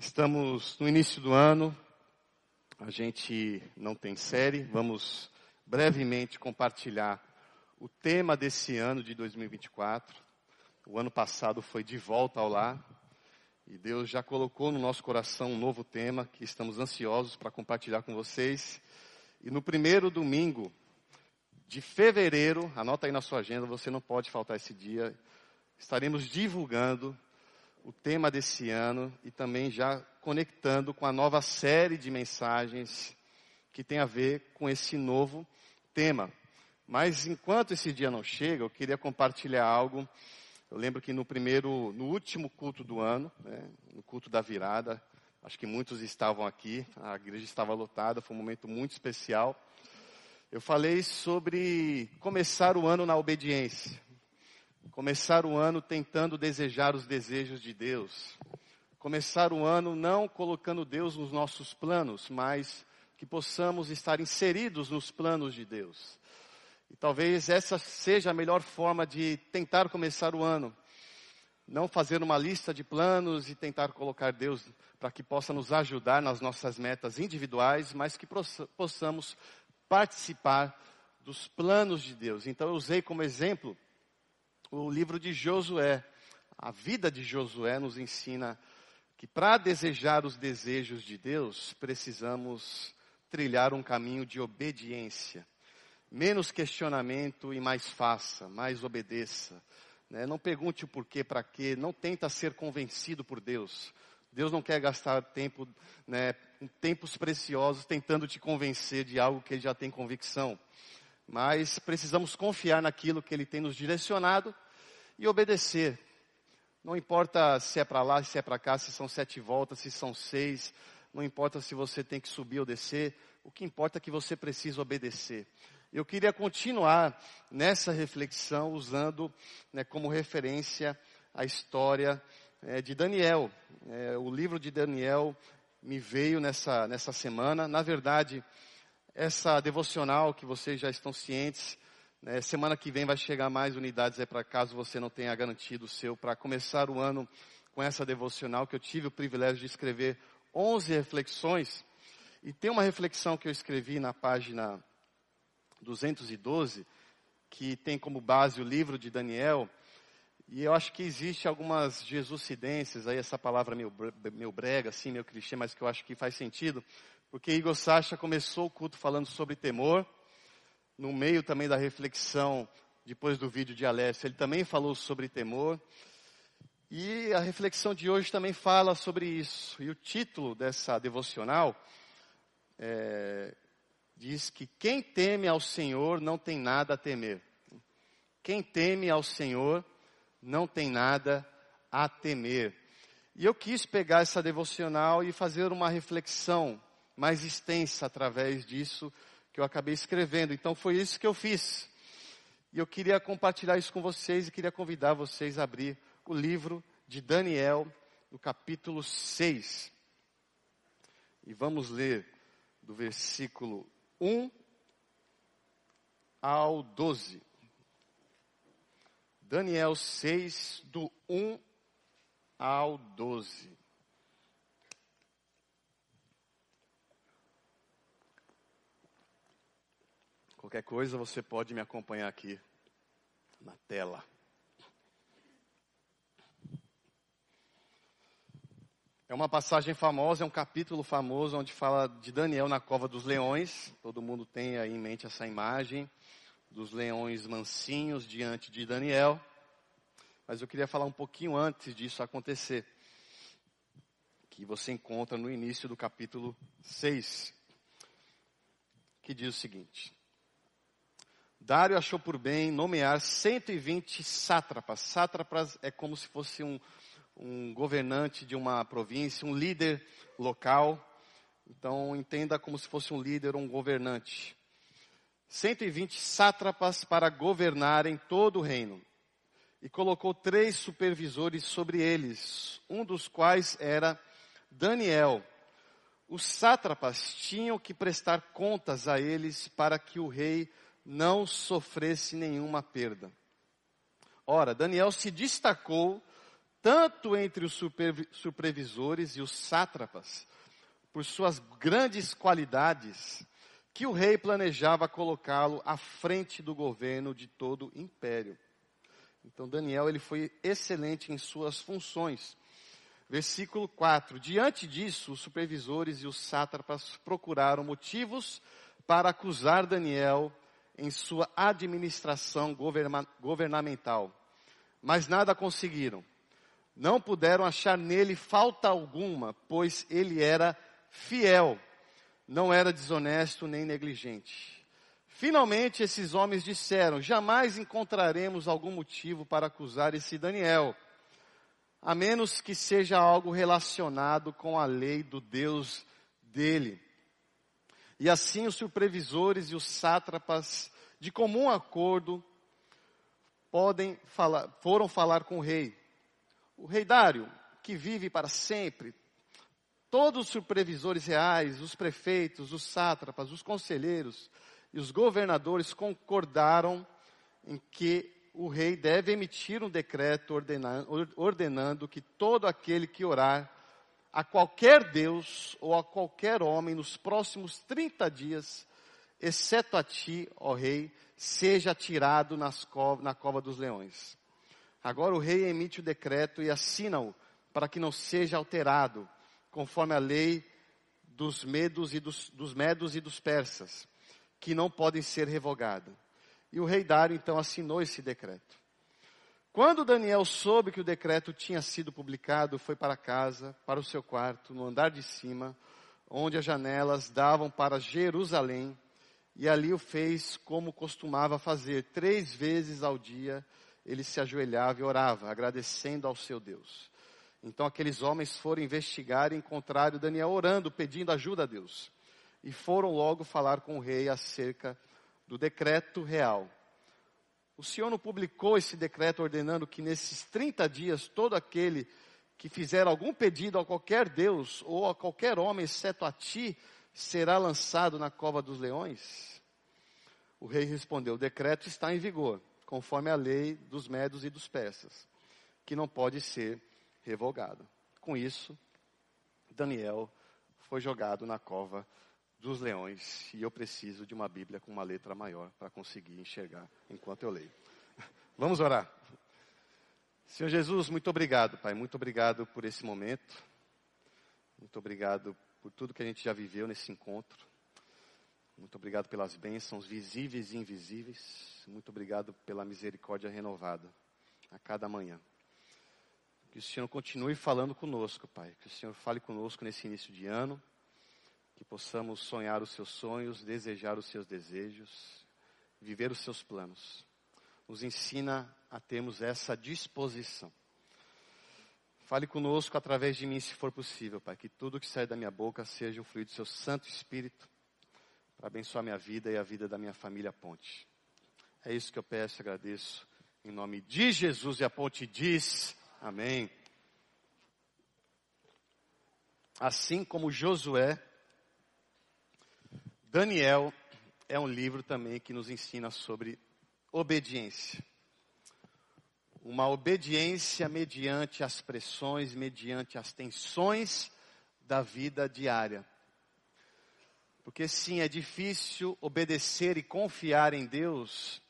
Estamos no início do ano, a gente não tem série, vamos brevemente compartilhar o tema desse ano de 2024. O ano passado foi de volta ao lar e Deus já colocou no nosso coração um novo tema que estamos ansiosos para compartilhar com vocês. E no primeiro domingo de fevereiro, anota aí na sua agenda, você não pode faltar esse dia, estaremos divulgando o tema desse ano e também já conectando com a nova série de mensagens que tem a ver com esse novo tema. Mas enquanto esse dia não chega, eu queria compartilhar algo. Eu lembro que no primeiro, no último culto do ano, né, no culto da virada, acho que muitos estavam aqui, a igreja estava lotada, foi um momento muito especial. Eu falei sobre começar o ano na obediência. Começar o ano tentando desejar os desejos de Deus. Começar o ano não colocando Deus nos nossos planos, mas que possamos estar inseridos nos planos de Deus. E talvez essa seja a melhor forma de tentar começar o ano. Não fazer uma lista de planos e tentar colocar Deus para que possa nos ajudar nas nossas metas individuais, mas que possamos participar dos planos de Deus. Então eu usei como exemplo o livro de Josué. A vida de Josué nos ensina que para desejar os desejos de Deus, precisamos trilhar um caminho de obediência. Menos questionamento e mais faça, mais obedeça. Né? Não pergunte o porquê, para quê, não tenta ser convencido por Deus. Deus não quer gastar tempo, né, tempos preciosos tentando te convencer de algo que ele já tem convicção mas precisamos confiar naquilo que Ele tem nos direcionado e obedecer. Não importa se é para lá, se é para cá, se são sete voltas, se são seis, não importa se você tem que subir ou descer, o que importa é que você precisa obedecer. Eu queria continuar nessa reflexão usando né, como referência a história é, de Daniel. É, o livro de Daniel me veio nessa, nessa semana. Na verdade, essa devocional que vocês já estão cientes. Né, semana que vem vai chegar mais unidades aí para caso você não tenha garantido o seu, para começar o ano com essa devocional que eu tive o privilégio de escrever 11 reflexões. E tem uma reflexão que eu escrevi na página 212, que tem como base o livro de Daniel. E eu acho que existe algumas jesucidências, aí essa palavra meio, meio brega, assim, meio clichê, mas que eu acho que faz sentido, porque Igor Sacha começou o culto falando sobre temor, no meio também da reflexão, depois do vídeo de Alessio, ele também falou sobre temor, e a reflexão de hoje também fala sobre isso. E o título dessa devocional é, diz que quem teme ao Senhor não tem nada a temer. Quem teme ao Senhor não tem nada a temer. E eu quis pegar essa devocional e fazer uma reflexão mais extensa através disso que eu acabei escrevendo. Então foi isso que eu fiz. E eu queria compartilhar isso com vocês e queria convidar vocês a abrir o livro de Daniel, no capítulo 6. E vamos ler do versículo 1 ao 12. Daniel 6, do 1 ao 12. Qualquer coisa você pode me acompanhar aqui na tela. É uma passagem famosa, é um capítulo famoso onde fala de Daniel na cova dos leões. Todo mundo tem aí em mente essa imagem dos leões mansinhos diante de Daniel. Mas eu queria falar um pouquinho antes disso acontecer. Que você encontra no início do capítulo 6. Que diz o seguinte: Dário achou por bem nomear 120 sátrapas. Sátrapas é como se fosse um, um governante de uma província, um líder local. Então, entenda como se fosse um líder ou um governante. 120 sátrapas para governarem todo o reino. E colocou três supervisores sobre eles, um dos quais era Daniel. Os sátrapas tinham que prestar contas a eles para que o rei não sofresse nenhuma perda. Ora, Daniel se destacou tanto entre os supervisores e os sátrapas, por suas grandes qualidades, que o rei planejava colocá-lo à frente do governo de todo o império. Então Daniel ele foi excelente em suas funções. Versículo 4. Diante disso, os supervisores e os sátrapas procuraram motivos para acusar Daniel em sua administração governamental, mas nada conseguiram. Não puderam achar nele falta alguma, pois ele era fiel, não era desonesto nem negligente. Finalmente, esses homens disseram: Jamais encontraremos algum motivo para acusar esse Daniel, a menos que seja algo relacionado com a lei do Deus dele. E assim os supervisores e os sátrapas, de comum acordo, podem falar, foram falar com o rei. O rei Dário, que vive para sempre, todos os supervisores reais, os prefeitos, os sátrapas, os conselheiros e os governadores concordaram em que o rei deve emitir um decreto ordenando, ordenando que todo aquele que orar a qualquer Deus ou a qualquer homem nos próximos 30 dias, exceto a ti, ó rei, seja tirado cova, na cova dos leões. Agora o rei emite o decreto e assina-o para que não seja alterado, conforme a lei dos medos e dos, dos medos e dos persas, que não podem ser revogadas. E o rei Dário então assinou esse decreto. Quando Daniel soube que o decreto tinha sido publicado, foi para casa, para o seu quarto, no andar de cima, onde as janelas davam para Jerusalém, e ali o fez como costumava fazer, três vezes ao dia, ele se ajoelhava e orava, agradecendo ao seu Deus. Então aqueles homens foram investigar e encontraram Daniel orando, pedindo ajuda a Deus. E foram logo falar com o rei acerca do decreto real o Senhor não publicou esse decreto ordenando que nesses 30 dias todo aquele que fizer algum pedido a qualquer Deus ou a qualquer homem, exceto a ti, será lançado na cova dos leões? O rei respondeu: O decreto está em vigor, conforme a lei dos medos e dos persas, que não pode ser revogado. Com isso, Daniel foi jogado na cova dos leões e eu preciso de uma Bíblia com uma letra maior para conseguir enxergar enquanto eu leio. Vamos orar. Senhor Jesus, muito obrigado, Pai, muito obrigado por esse momento. Muito obrigado por tudo que a gente já viveu nesse encontro. Muito obrigado pelas bênçãos visíveis e invisíveis. Muito obrigado pela misericórdia renovada a cada manhã. Que o Senhor continue falando conosco, Pai. Que o Senhor fale conosco nesse início de ano que possamos sonhar os seus sonhos, desejar os seus desejos, viver os seus planos. Nos ensina a termos essa disposição. Fale conosco através de mim, se for possível, Pai, que tudo que sai da minha boca seja o fluido do seu Santo Espírito, para abençoar minha vida e a vida da minha família Ponte. É isso que eu peço agradeço. Em nome de Jesus e a Ponte diz, amém. Assim como Josué Daniel é um livro também que nos ensina sobre obediência. Uma obediência mediante as pressões, mediante as tensões da vida diária. Porque sim, é difícil obedecer e confiar em Deus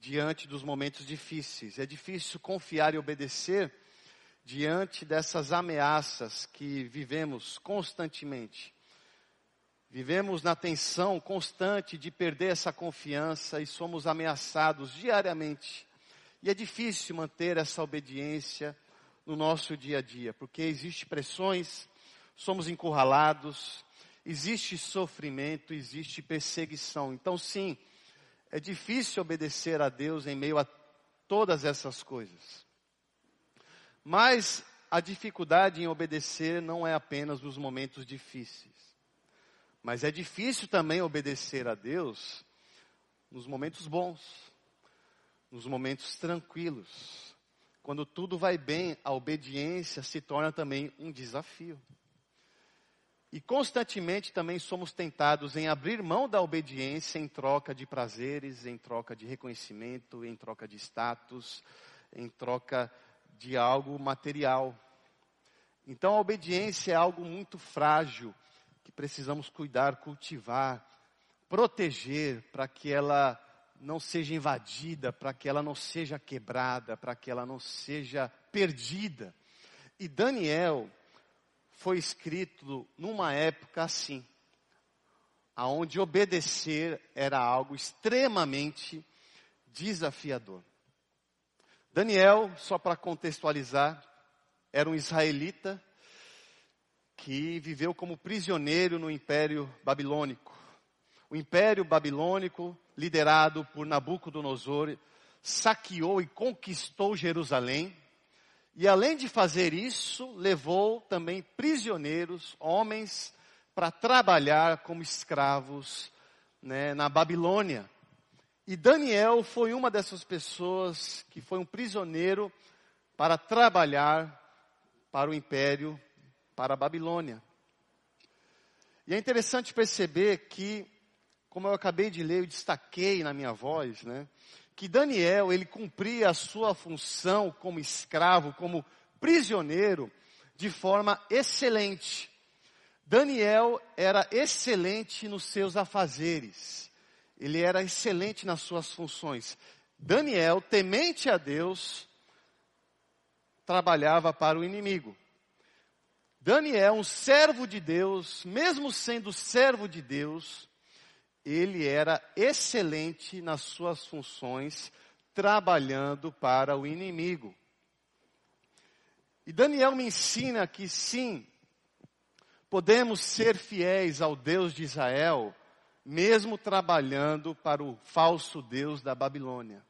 diante dos momentos difíceis. É difícil confiar e obedecer diante dessas ameaças que vivemos constantemente. Vivemos na tensão constante de perder essa confiança e somos ameaçados diariamente. E é difícil manter essa obediência no nosso dia a dia, porque existe pressões, somos encurralados, existe sofrimento, existe perseguição. Então, sim, é difícil obedecer a Deus em meio a todas essas coisas. Mas a dificuldade em obedecer não é apenas nos momentos difíceis. Mas é difícil também obedecer a Deus nos momentos bons, nos momentos tranquilos. Quando tudo vai bem, a obediência se torna também um desafio. E constantemente também somos tentados em abrir mão da obediência em troca de prazeres, em troca de reconhecimento, em troca de status, em troca de algo material. Então a obediência é algo muito frágil que precisamos cuidar, cultivar, proteger para que ela não seja invadida, para que ela não seja quebrada, para que ela não seja perdida. E Daniel foi escrito numa época assim, aonde obedecer era algo extremamente desafiador. Daniel, só para contextualizar, era um israelita que viveu como prisioneiro no Império Babilônico. O Império Babilônico, liderado por Nabucodonosor, saqueou e conquistou Jerusalém. E além de fazer isso, levou também prisioneiros, homens, para trabalhar como escravos né, na Babilônia. E Daniel foi uma dessas pessoas que foi um prisioneiro para trabalhar para o império, para a Babilônia. E é interessante perceber que, como eu acabei de ler, eu destaquei na minha voz, né, que Daniel, ele cumpria a sua função como escravo, como prisioneiro, de forma excelente. Daniel era excelente nos seus afazeres ele era excelente nas suas funções. Daniel, temente a Deus, trabalhava para o inimigo. Daniel, um servo de Deus, mesmo sendo servo de Deus, ele era excelente nas suas funções, trabalhando para o inimigo. E Daniel me ensina que sim, podemos ser fiéis ao Deus de Israel, mesmo trabalhando para o falso Deus da Babilônia.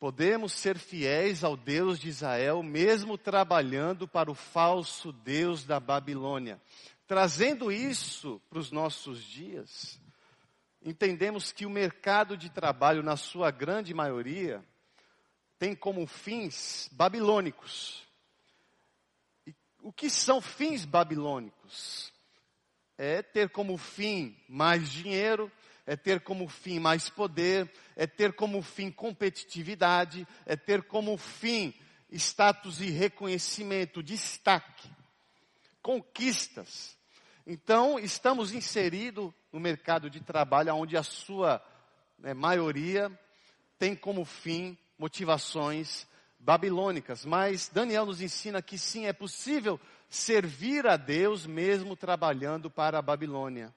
Podemos ser fiéis ao Deus de Israel, mesmo trabalhando para o falso Deus da Babilônia. Trazendo isso para os nossos dias, entendemos que o mercado de trabalho, na sua grande maioria, tem como fins babilônicos. E o que são fins babilônicos? é ter como fim mais dinheiro, é ter como fim mais poder, é ter como fim competitividade, é ter como fim status e reconhecimento, destaque, conquistas. Então, estamos inseridos no mercado de trabalho onde a sua né, maioria tem como fim motivações babilônicas. Mas Daniel nos ensina que sim, é possível servir a Deus mesmo trabalhando para a Babilônia.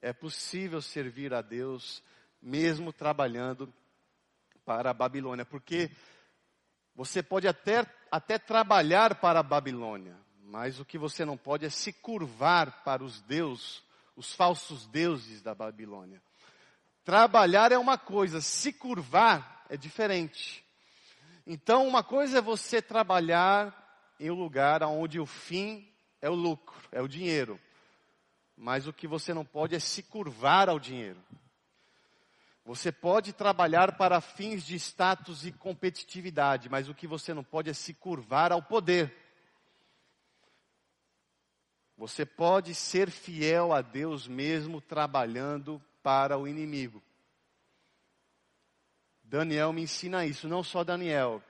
É possível servir a Deus mesmo trabalhando para a Babilônia, porque você pode até, até trabalhar para a Babilônia, mas o que você não pode é se curvar para os deuses, os falsos deuses da Babilônia. Trabalhar é uma coisa, se curvar é diferente. Então, uma coisa é você trabalhar em um lugar onde o fim é o lucro, é o dinheiro. Mas o que você não pode é se curvar ao dinheiro. Você pode trabalhar para fins de status e competitividade, mas o que você não pode é se curvar ao poder. Você pode ser fiel a Deus mesmo trabalhando para o inimigo. Daniel me ensina isso, não só Daniel,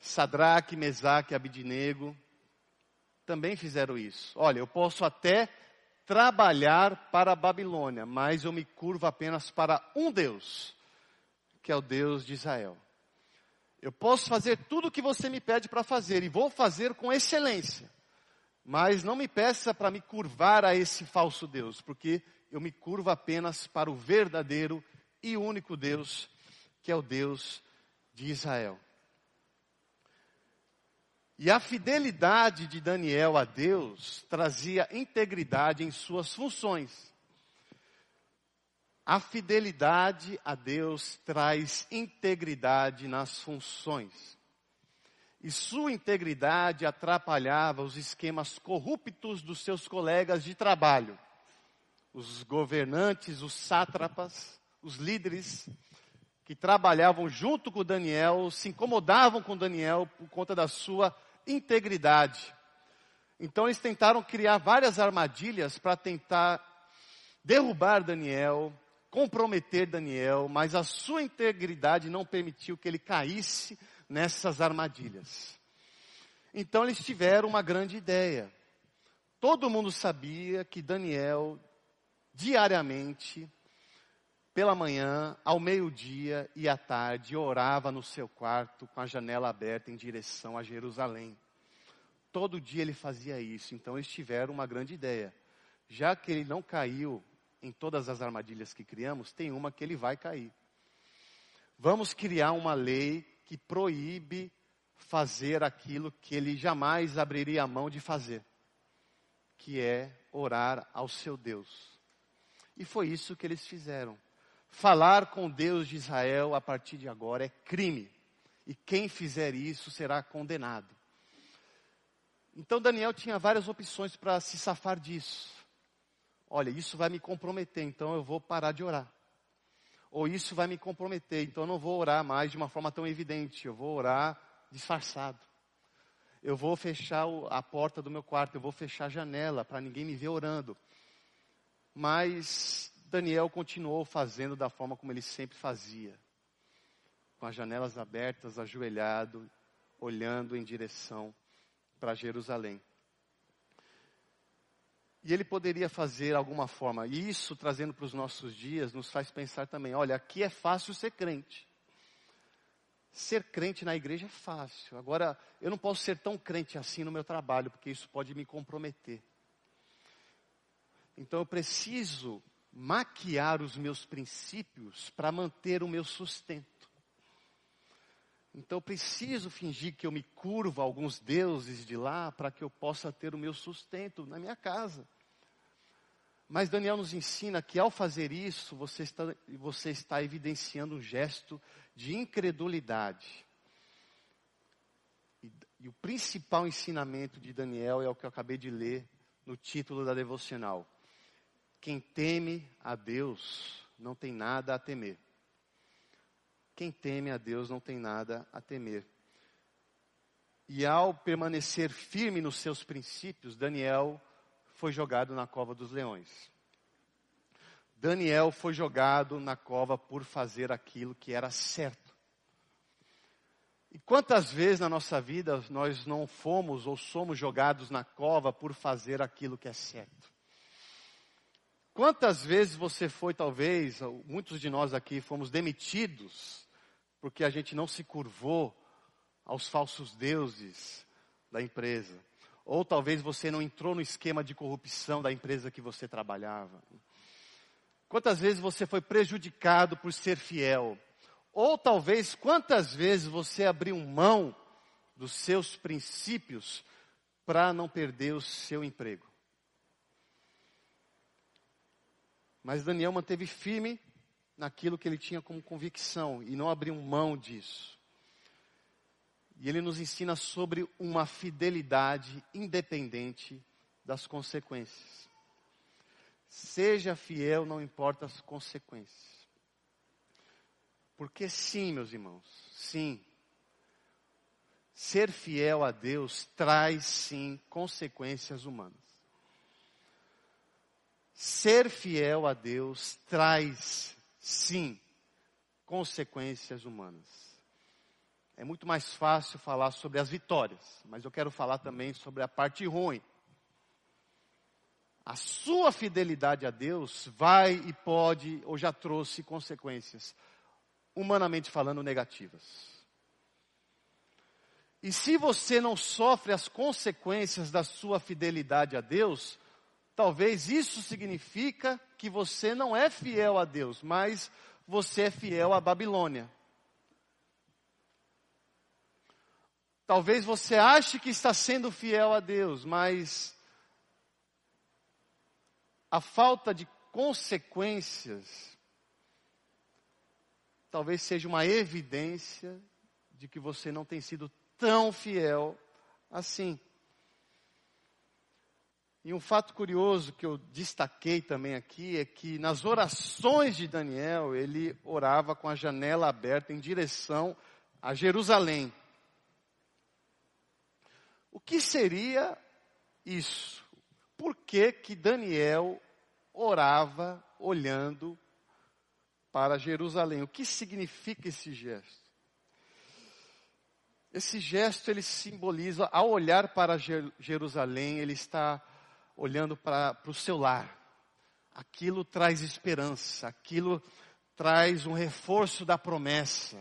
Sadraque, Mesaque Abidinego também fizeram isso. Olha, eu posso até trabalhar para a Babilônia, mas eu me curvo apenas para um Deus, que é o Deus de Israel. Eu posso fazer tudo o que você me pede para fazer e vou fazer com excelência. Mas não me peça para me curvar a esse falso Deus, porque eu me curvo apenas para o verdadeiro e único Deus, que é o Deus de Israel. E a fidelidade de Daniel a Deus trazia integridade em suas funções. A fidelidade a Deus traz integridade nas funções. E sua integridade atrapalhava os esquemas corruptos dos seus colegas de trabalho. Os governantes, os sátrapas, os líderes que trabalhavam junto com Daniel se incomodavam com Daniel por conta da sua integridade. Então eles tentaram criar várias armadilhas para tentar derrubar Daniel, comprometer Daniel, mas a sua integridade não permitiu que ele caísse nessas armadilhas. Então eles tiveram uma grande ideia. Todo mundo sabia que Daniel, diariamente, pela manhã, ao meio-dia e à tarde, orava no seu quarto com a janela aberta em direção a Jerusalém. Todo dia ele fazia isso, então eles tiveram uma grande ideia. Já que ele não caiu em todas as armadilhas que criamos, tem uma que ele vai cair. Vamos criar uma lei que proíbe fazer aquilo que ele jamais abriria a mão de fazer, que é orar ao seu Deus. E foi isso que eles fizeram. Falar com Deus de Israel a partir de agora é crime. E quem fizer isso será condenado. Então Daniel tinha várias opções para se safar disso. Olha, isso vai me comprometer, então eu vou parar de orar ou isso vai me comprometer, então eu não vou orar mais de uma forma tão evidente, eu vou orar disfarçado. Eu vou fechar a porta do meu quarto, eu vou fechar a janela para ninguém me ver orando. Mas Daniel continuou fazendo da forma como ele sempre fazia, com as janelas abertas, ajoelhado, olhando em direção para Jerusalém. E ele poderia fazer alguma forma. E isso, trazendo para os nossos dias, nos faz pensar também: olha, aqui é fácil ser crente. Ser crente na igreja é fácil. Agora, eu não posso ser tão crente assim no meu trabalho, porque isso pode me comprometer. Então, eu preciso maquiar os meus princípios para manter o meu sustento. Então eu preciso fingir que eu me curvo a alguns deuses de lá para que eu possa ter o meu sustento na minha casa. Mas Daniel nos ensina que ao fazer isso, você está, você está evidenciando um gesto de incredulidade. E, e o principal ensinamento de Daniel é o que eu acabei de ler no título da devocional. Quem teme a Deus não tem nada a temer. Quem teme a Deus não tem nada a temer. E ao permanecer firme nos seus princípios, Daniel foi jogado na cova dos leões. Daniel foi jogado na cova por fazer aquilo que era certo. E quantas vezes na nossa vida nós não fomos ou somos jogados na cova por fazer aquilo que é certo? Quantas vezes você foi, talvez, muitos de nós aqui fomos demitidos porque a gente não se curvou aos falsos deuses da empresa. Ou talvez você não entrou no esquema de corrupção da empresa que você trabalhava. Quantas vezes você foi prejudicado por ser fiel? Ou talvez quantas vezes você abriu mão dos seus princípios para não perder o seu emprego? Mas Daniel manteve firme naquilo que ele tinha como convicção e não abriu mão disso. E ele nos ensina sobre uma fidelidade independente das consequências. Seja fiel, não importa as consequências. Porque sim, meus irmãos, sim. Ser fiel a Deus traz sim consequências humanas. Ser fiel a Deus traz sim, consequências humanas. É muito mais fácil falar sobre as vitórias, mas eu quero falar também sobre a parte ruim. A sua fidelidade a Deus vai e pode, ou já trouxe consequências, humanamente falando, negativas. E se você não sofre as consequências da sua fidelidade a Deus, Talvez isso significa que você não é fiel a Deus, mas você é fiel à Babilônia. Talvez você ache que está sendo fiel a Deus, mas a falta de consequências talvez seja uma evidência de que você não tem sido tão fiel assim. E um fato curioso que eu destaquei também aqui é que nas orações de Daniel, ele orava com a janela aberta em direção a Jerusalém. O que seria isso? Por que que Daniel orava olhando para Jerusalém? O que significa esse gesto? Esse gesto ele simboliza, ao olhar para Jerusalém, ele está olhando para, o seu lar. Aquilo traz esperança, aquilo traz um reforço da promessa,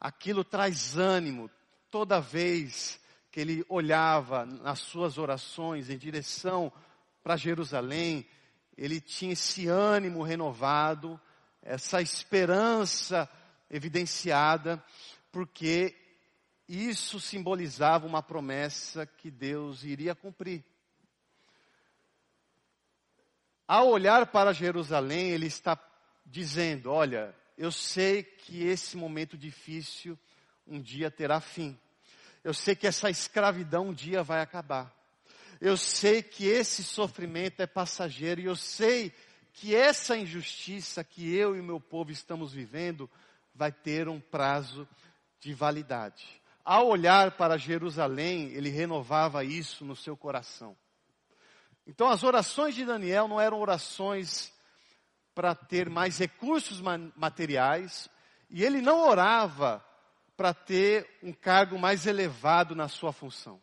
aquilo traz ânimo. Toda vez que ele olhava nas suas orações em direção para Jerusalém, ele tinha esse ânimo renovado, essa esperança evidenciada, porque isso simbolizava uma promessa que Deus iria cumprir. Ao olhar para Jerusalém, ele está dizendo: Olha, eu sei que esse momento difícil um dia terá fim. Eu sei que essa escravidão um dia vai acabar. Eu sei que esse sofrimento é passageiro e eu sei que essa injustiça que eu e meu povo estamos vivendo vai ter um prazo de validade. Ao olhar para Jerusalém, ele renovava isso no seu coração. Então, as orações de Daniel não eram orações para ter mais recursos materiais, e ele não orava para ter um cargo mais elevado na sua função.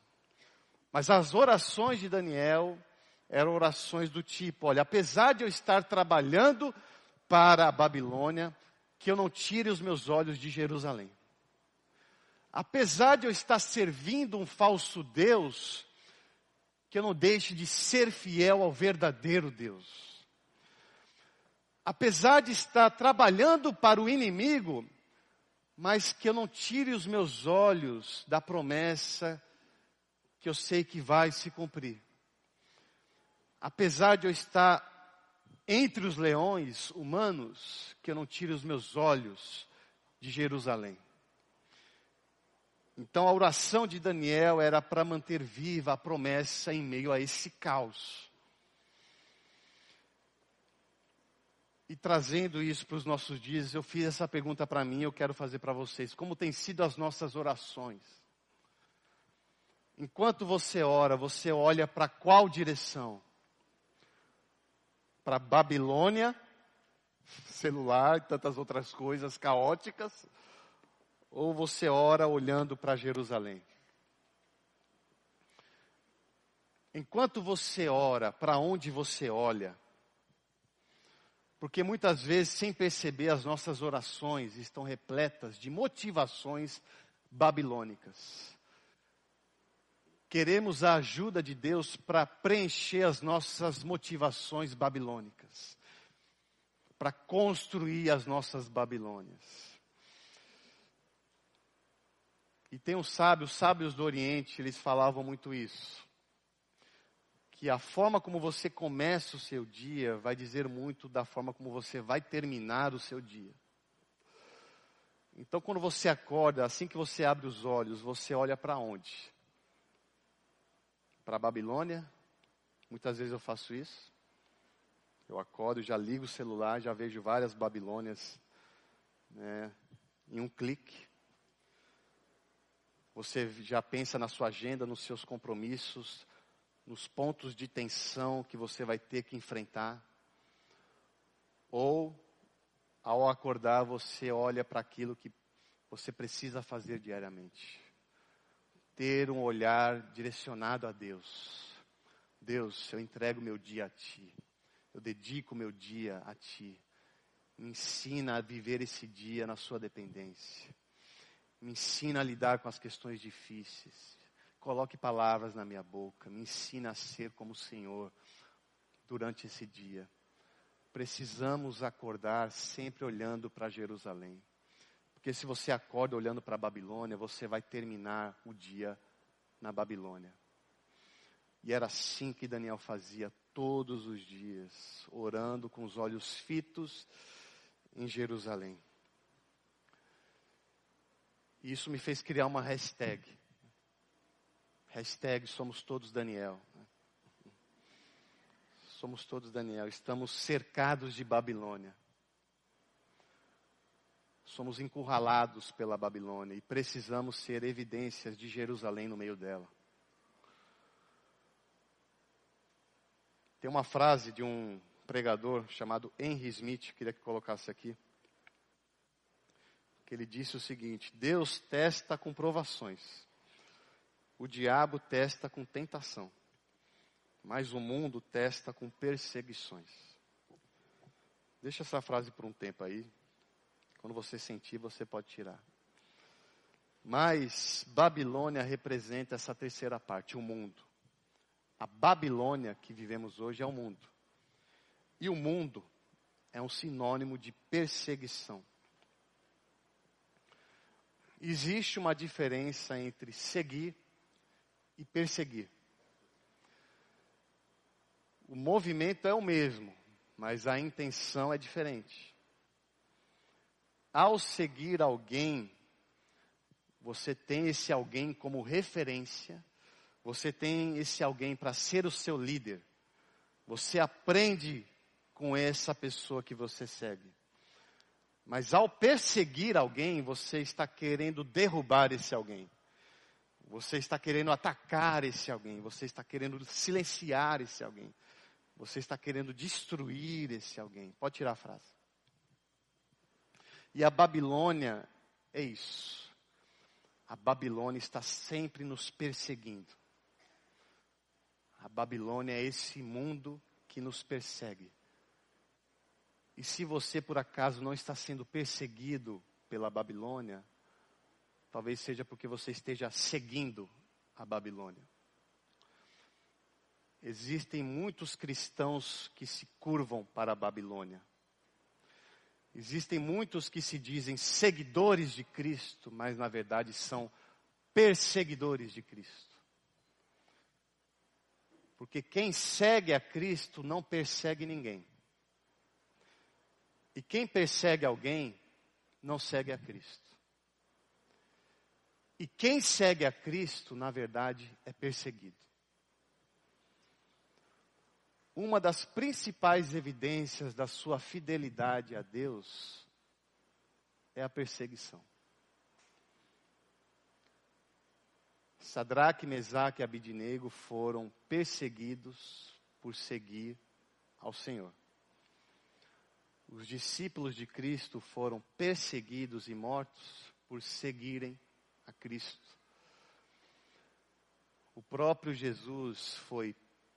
Mas as orações de Daniel eram orações do tipo: olha, apesar de eu estar trabalhando para a Babilônia, que eu não tire os meus olhos de Jerusalém. Apesar de eu estar servindo um falso Deus, que eu não deixe de ser fiel ao verdadeiro Deus. Apesar de estar trabalhando para o inimigo, mas que eu não tire os meus olhos da promessa que eu sei que vai se cumprir. Apesar de eu estar entre os leões humanos, que eu não tire os meus olhos de Jerusalém. Então a oração de Daniel era para manter viva a promessa em meio a esse caos. E trazendo isso para os nossos dias, eu fiz essa pergunta para mim, eu quero fazer para vocês. Como têm sido as nossas orações? Enquanto você ora, você olha para qual direção? Para Babilônia, celular e tantas outras coisas caóticas? Ou você ora olhando para Jerusalém? Enquanto você ora, para onde você olha? Porque muitas vezes, sem perceber, as nossas orações estão repletas de motivações babilônicas. Queremos a ajuda de Deus para preencher as nossas motivações babilônicas, para construir as nossas Babilônias. E tem um sábio, os sábios do Oriente, eles falavam muito isso. Que a forma como você começa o seu dia vai dizer muito da forma como você vai terminar o seu dia. Então, quando você acorda, assim que você abre os olhos, você olha para onde? Para a Babilônia? Muitas vezes eu faço isso. Eu acordo, já ligo o celular, já vejo várias Babilônias né, em um clique. Você já pensa na sua agenda, nos seus compromissos, nos pontos de tensão que você vai ter que enfrentar. Ou, ao acordar, você olha para aquilo que você precisa fazer diariamente. Ter um olhar direcionado a Deus. Deus, eu entrego meu dia a Ti. Eu dedico meu dia a Ti. Me ensina a viver esse dia na Sua dependência. Me ensina a lidar com as questões difíceis. Coloque palavras na minha boca. Me ensina a ser como o Senhor durante esse dia. Precisamos acordar sempre olhando para Jerusalém. Porque se você acorda olhando para a Babilônia, você vai terminar o dia na Babilônia. E era assim que Daniel fazia todos os dias, orando com os olhos fitos em Jerusalém. E isso me fez criar uma hashtag. Hashtag somos todos Daniel. Somos todos Daniel. Estamos cercados de Babilônia. Somos encurralados pela Babilônia e precisamos ser evidências de Jerusalém no meio dela. Tem uma frase de um pregador chamado Henry Smith, queria que colocasse aqui que ele disse o seguinte: Deus testa com provações, o diabo testa com tentação, mas o mundo testa com perseguições. Deixa essa frase por um tempo aí. Quando você sentir, você pode tirar. Mas Babilônia representa essa terceira parte, o mundo. A Babilônia que vivemos hoje é o mundo. E o mundo é um sinônimo de perseguição. Existe uma diferença entre seguir e perseguir. O movimento é o mesmo, mas a intenção é diferente. Ao seguir alguém, você tem esse alguém como referência, você tem esse alguém para ser o seu líder. Você aprende com essa pessoa que você segue. Mas ao perseguir alguém, você está querendo derrubar esse alguém. Você está querendo atacar esse alguém. Você está querendo silenciar esse alguém. Você está querendo destruir esse alguém. Pode tirar a frase. E a Babilônia é isso. A Babilônia está sempre nos perseguindo. A Babilônia é esse mundo que nos persegue. E se você por acaso não está sendo perseguido pela Babilônia, talvez seja porque você esteja seguindo a Babilônia. Existem muitos cristãos que se curvam para a Babilônia. Existem muitos que se dizem seguidores de Cristo, mas na verdade são perseguidores de Cristo. Porque quem segue a Cristo não persegue ninguém. E quem persegue alguém, não segue a Cristo. E quem segue a Cristo, na verdade, é perseguido. Uma das principais evidências da sua fidelidade a Deus é a perseguição. Sadraque, Mesaque e Abidinego foram perseguidos por seguir ao Senhor. Os discípulos de Cristo foram perseguidos e mortos por seguirem a Cristo. O próprio Jesus foi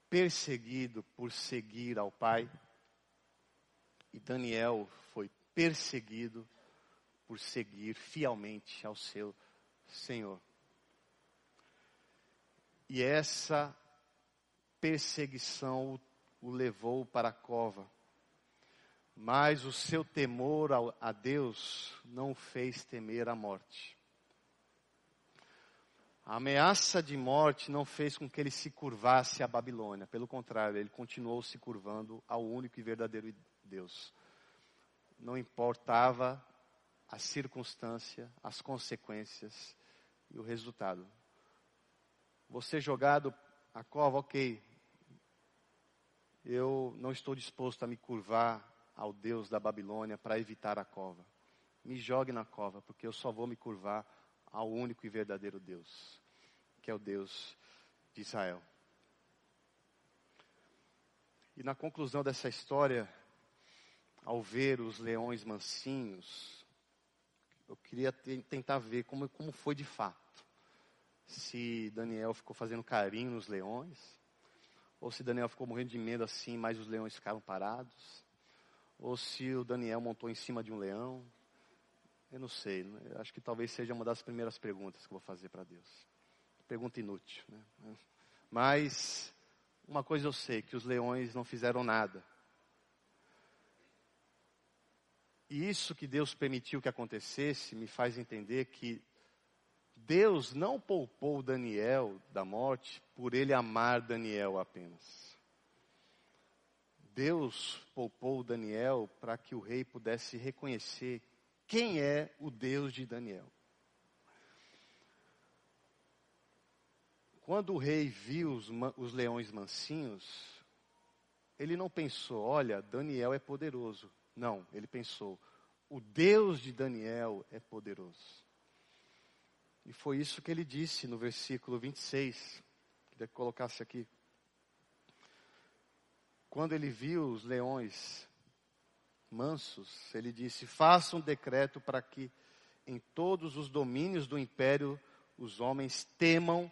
perseguido por seguir ao Pai. E Daniel foi perseguido por seguir fielmente ao seu Senhor. E essa perseguição o, levou para a cova mas o seu temor a Deus não o fez temer a morte. A ameaça de morte não fez com que ele se curvasse à Babilônia. Pelo contrário, ele continuou se curvando ao único e verdadeiro Deus. Não importava a circunstância, as consequências e o resultado. Você jogado a cova, ok. Eu não estou disposto a me curvar ao Deus da Babilônia para evitar a cova. Me jogue na cova, porque eu só vou me curvar ao único e verdadeiro Deus, que é o Deus de Israel. E na conclusão dessa história, ao ver os leões mansinhos, eu queria tentar ver como, como foi de fato. Se Daniel ficou fazendo carinho nos leões, ou se Daniel ficou morrendo de medo assim, mas os leões ficaram parados ou se o Daniel montou em cima de um leão. Eu não sei. Né? Acho que talvez seja uma das primeiras perguntas que eu vou fazer para Deus. Pergunta inútil. Né? Mas uma coisa eu sei, que os leões não fizeram nada. E isso que Deus permitiu que acontecesse me faz entender que Deus não poupou Daniel da morte por ele amar Daniel apenas. Deus poupou Daniel para que o rei pudesse reconhecer quem é o Deus de Daniel. Quando o rei viu os, os leões mansinhos, ele não pensou, olha, Daniel é poderoso. Não, ele pensou, o Deus de Daniel é poderoso. E foi isso que ele disse no versículo 26. Queria que colocasse aqui quando ele viu os leões mansos, ele disse: Faça um decreto para que em todos os domínios do império os homens temam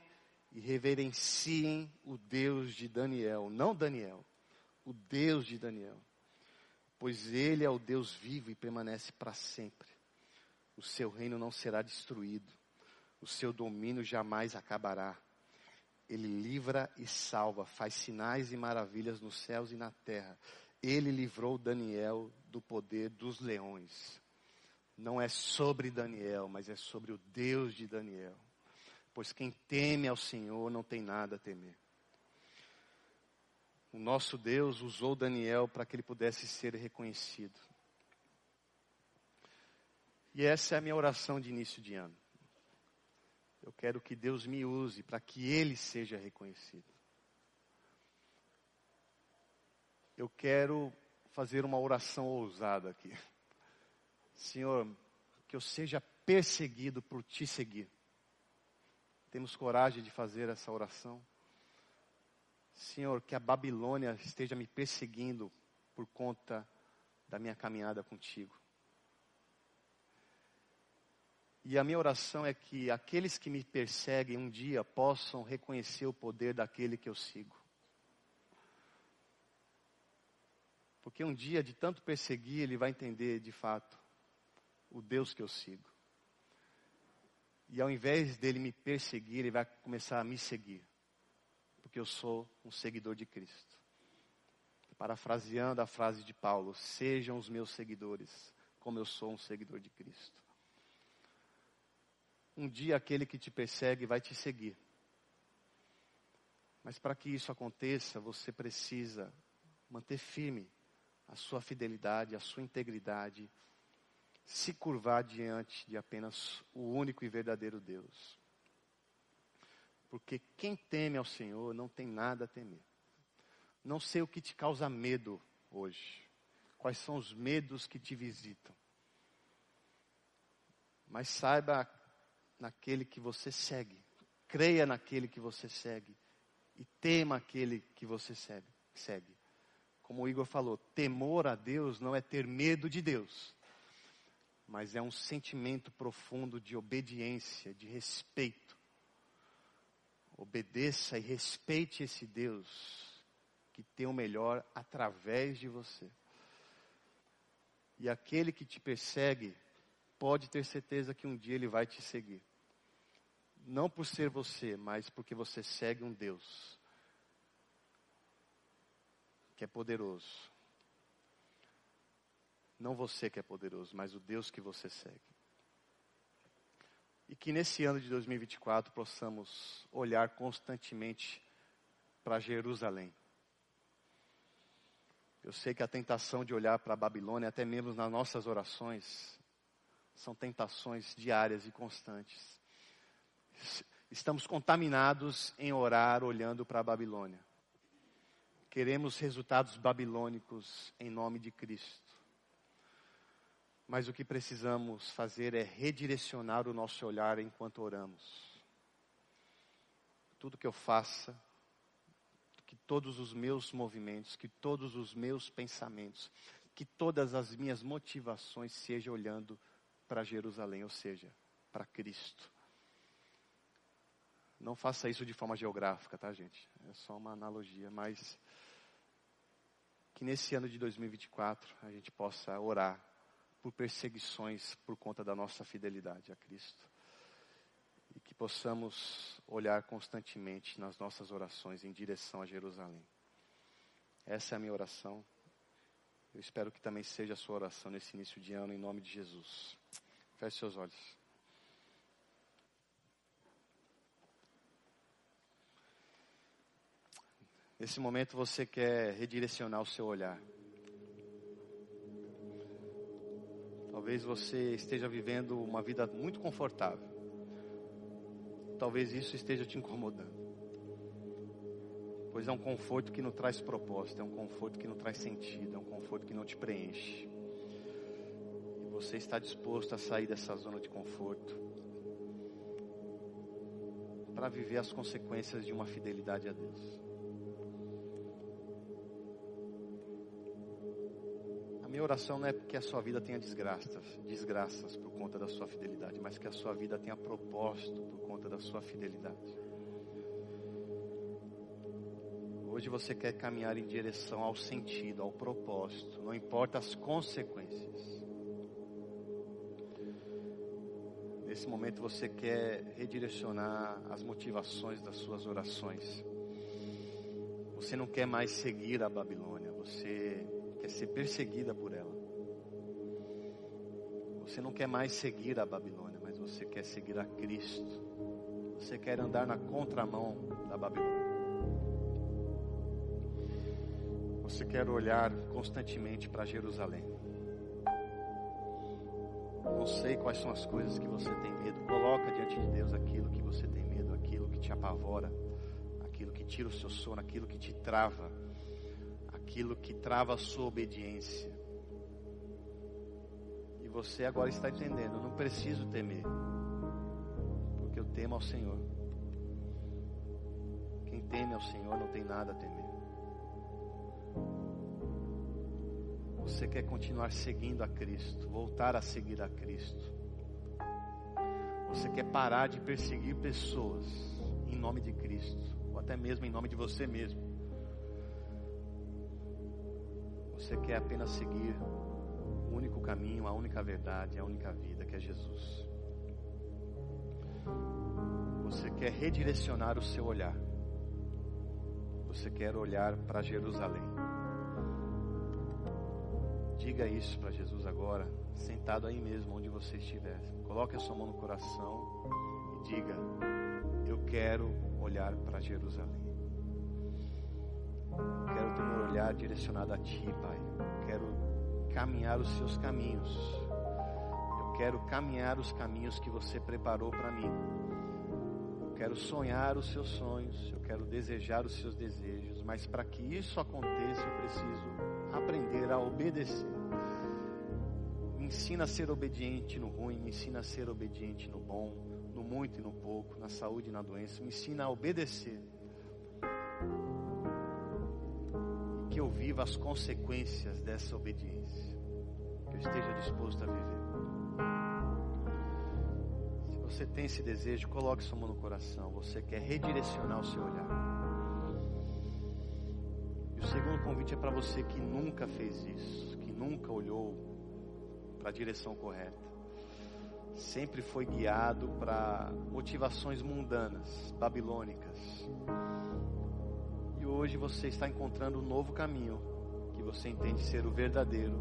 e reverenciem o Deus de Daniel, não Daniel, o Deus de Daniel, pois ele é o Deus vivo e permanece para sempre. O seu reino não será destruído, o seu domínio jamais acabará. Ele livra e salva, faz sinais e maravilhas nos céus e na terra. Ele livrou Daniel do poder dos leões. Não é sobre Daniel, mas é sobre o Deus de Daniel. Pois quem teme ao Senhor não tem nada a temer. O nosso Deus usou Daniel para que ele pudesse ser reconhecido. E essa é a minha oração de início de ano. Eu quero que Deus me use para que Ele seja reconhecido. Eu quero fazer uma oração ousada aqui. Senhor, que eu seja perseguido por Te seguir. Temos coragem de fazer essa oração? Senhor, que a Babilônia esteja me perseguindo por conta da minha caminhada contigo. E a minha oração é que aqueles que me perseguem um dia possam reconhecer o poder daquele que eu sigo. Porque um dia, de tanto perseguir, ele vai entender de fato o Deus que eu sigo. E ao invés dele me perseguir, ele vai começar a me seguir porque eu sou um seguidor de Cristo. Parafraseando a frase de Paulo, sejam os meus seguidores, como eu sou um seguidor de Cristo. Um dia aquele que te persegue vai te seguir. Mas para que isso aconteça, você precisa manter firme a sua fidelidade, a sua integridade, se curvar diante de apenas o único e verdadeiro Deus. Porque quem teme ao Senhor não tem nada a temer. Não sei o que te causa medo hoje. Quais são os medos que te visitam. Mas saiba naquele que você segue. Creia naquele que você segue. E tema aquele que você segue. Como o Igor falou, temor a Deus não é ter medo de Deus, mas é um sentimento profundo de obediência, de respeito Obedeça e respeite esse Deus que tem o melhor através de você. E aquele que te persegue, pode ter certeza que um dia ele vai te seguir. Não por ser você, mas porque você segue um Deus que é poderoso. Não você que é poderoso, mas o Deus que você segue. E que nesse ano de 2024 possamos olhar constantemente para Jerusalém. Eu sei que a tentação de olhar para a Babilônia, até mesmo nas nossas orações, são tentações diárias e constantes. Estamos contaminados em orar olhando para a Babilônia. Queremos resultados babilônicos em nome de Cristo. Mas o que precisamos fazer é redirecionar o nosso olhar enquanto oramos. Tudo que eu faça, que todos os meus movimentos, que todos os meus pensamentos, que todas as minhas motivações sejam olhando para Jerusalém, ou seja, para Cristo. Não faça isso de forma geográfica, tá, gente? É só uma analogia, mas que nesse ano de 2024 a gente possa orar por perseguições por conta da nossa fidelidade a Cristo. E que possamos olhar constantemente nas nossas orações em direção a Jerusalém. Essa é a minha oração. Eu espero que também seja a sua oração nesse início de ano, em nome de Jesus. Feche seus olhos. Nesse momento você quer redirecionar o seu olhar. Talvez você esteja vivendo uma vida muito confortável. Talvez isso esteja te incomodando. Pois é um conforto que não traz propósito, é um conforto que não traz sentido, é um conforto que não te preenche. E você está disposto a sair dessa zona de conforto para viver as consequências de uma fidelidade a Deus. Minha oração não é que a sua vida tenha desgraças, desgraças por conta da sua fidelidade, mas que a sua vida tenha propósito por conta da sua fidelidade. Hoje você quer caminhar em direção ao sentido, ao propósito, não importa as consequências. Nesse momento você quer redirecionar as motivações das suas orações. Você não quer mais seguir a Babilônia, você quer ser perseguida por ela. Você não quer mais seguir a Babilônia, mas você quer seguir a Cristo. Você quer andar na contramão da Babilônia. Você quer olhar constantemente para Jerusalém. Não sei quais são as coisas que você tem medo. Coloca diante de Deus aquilo que você tem medo, aquilo que te apavora, aquilo que tira o seu sono, aquilo que te trava, aquilo que trava a sua obediência. E você agora está entendendo, eu não preciso temer, porque eu temo ao Senhor. Quem teme ao Senhor não tem nada a temer. Você quer continuar seguindo a Cristo, voltar a seguir a Cristo. Você quer parar de perseguir pessoas em nome de Cristo, ou até mesmo em nome de você mesmo. Você quer apenas seguir o único caminho, a única verdade, a única vida, que é Jesus. Você quer redirecionar o seu olhar. Você quer olhar para Jerusalém. Diga isso para Jesus agora, sentado aí mesmo, onde você estiver. Coloque a sua mão no coração e diga: Eu quero olhar para Jerusalém. Quero ter meu olhar direcionado a Ti, Pai. Quero caminhar os Seus caminhos. Eu quero caminhar os caminhos que você preparou para mim. Eu quero sonhar os Seus sonhos. Eu quero desejar os Seus desejos. Mas para que isso aconteça, eu preciso aprender a obedecer. Me ensina a ser obediente no ruim, me ensina a ser obediente no bom, no muito e no pouco, na saúde e na doença. Me ensina a obedecer. Que eu viva as consequências dessa obediência. Que eu esteja disposto a viver. Se você tem esse desejo, coloque sua mão no coração. Você quer redirecionar o seu olhar. O segundo convite é para você que nunca fez isso, que nunca olhou para a direção correta. Sempre foi guiado para motivações mundanas, babilônicas. Hoje você está encontrando um novo caminho, que você entende ser o verdadeiro.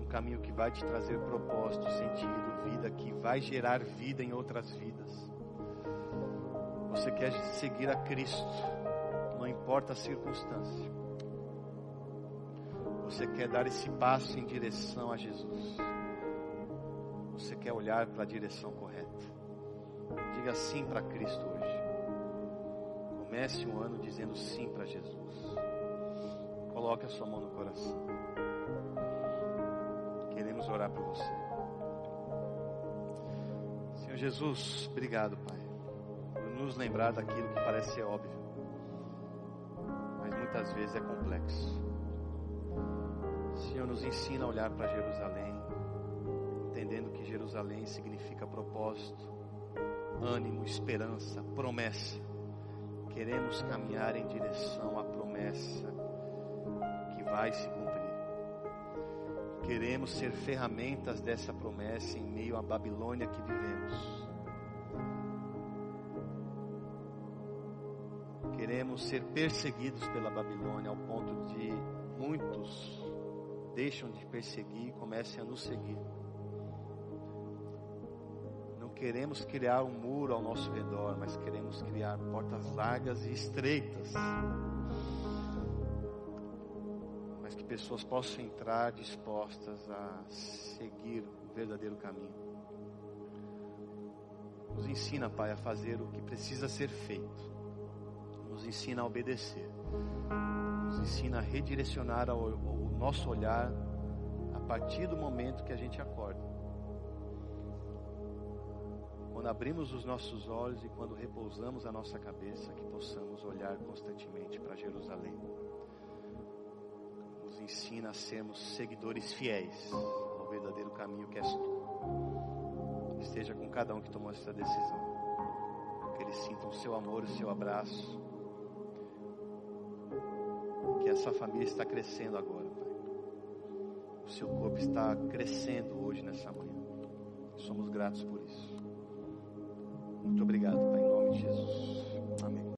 Um caminho que vai te trazer propósito, sentido, vida, que vai gerar vida em outras vidas. Você quer seguir a Cristo não importa a circunstância. Você quer dar esse passo em direção a Jesus. Você quer olhar para a direção correta. Diga sim para Cristo hoje. Comece um ano dizendo sim para Jesus. Coloque a sua mão no coração. Queremos orar por você. Senhor Jesus, obrigado, Pai, por nos lembrar daquilo que parece ser óbvio muitas vezes é complexo. Senhor, nos ensina a olhar para Jerusalém, entendendo que Jerusalém significa propósito, ânimo, esperança, promessa. Queremos caminhar em direção à promessa que vai se cumprir. Queremos ser ferramentas dessa promessa em meio à Babilônia que vivemos. queremos ser perseguidos pela Babilônia ao ponto de muitos deixam de perseguir e comecem a nos seguir. Queremos criar um muro ao nosso redor, mas queremos criar portas largas e estreitas. Mas que pessoas possam entrar dispostas a seguir o verdadeiro caminho. Nos ensina, Pai, a fazer o que precisa ser feito nos ensina a obedecer, nos ensina a redirecionar o nosso olhar a partir do momento que a gente acorda. Quando abrimos os nossos olhos e quando repousamos a nossa cabeça, que possamos olhar constantemente para Jerusalém. nos ensina a sermos seguidores fiéis ao verdadeiro caminho que és tu. Esteja com cada um que tomou essa decisão. Que eles sintam o seu amor, o seu abraço. Que essa família está crescendo agora, Pai. O seu corpo está crescendo hoje nessa manhã. Somos gratos por isso. Muito obrigado, Pai, em nome de Jesus. Amém.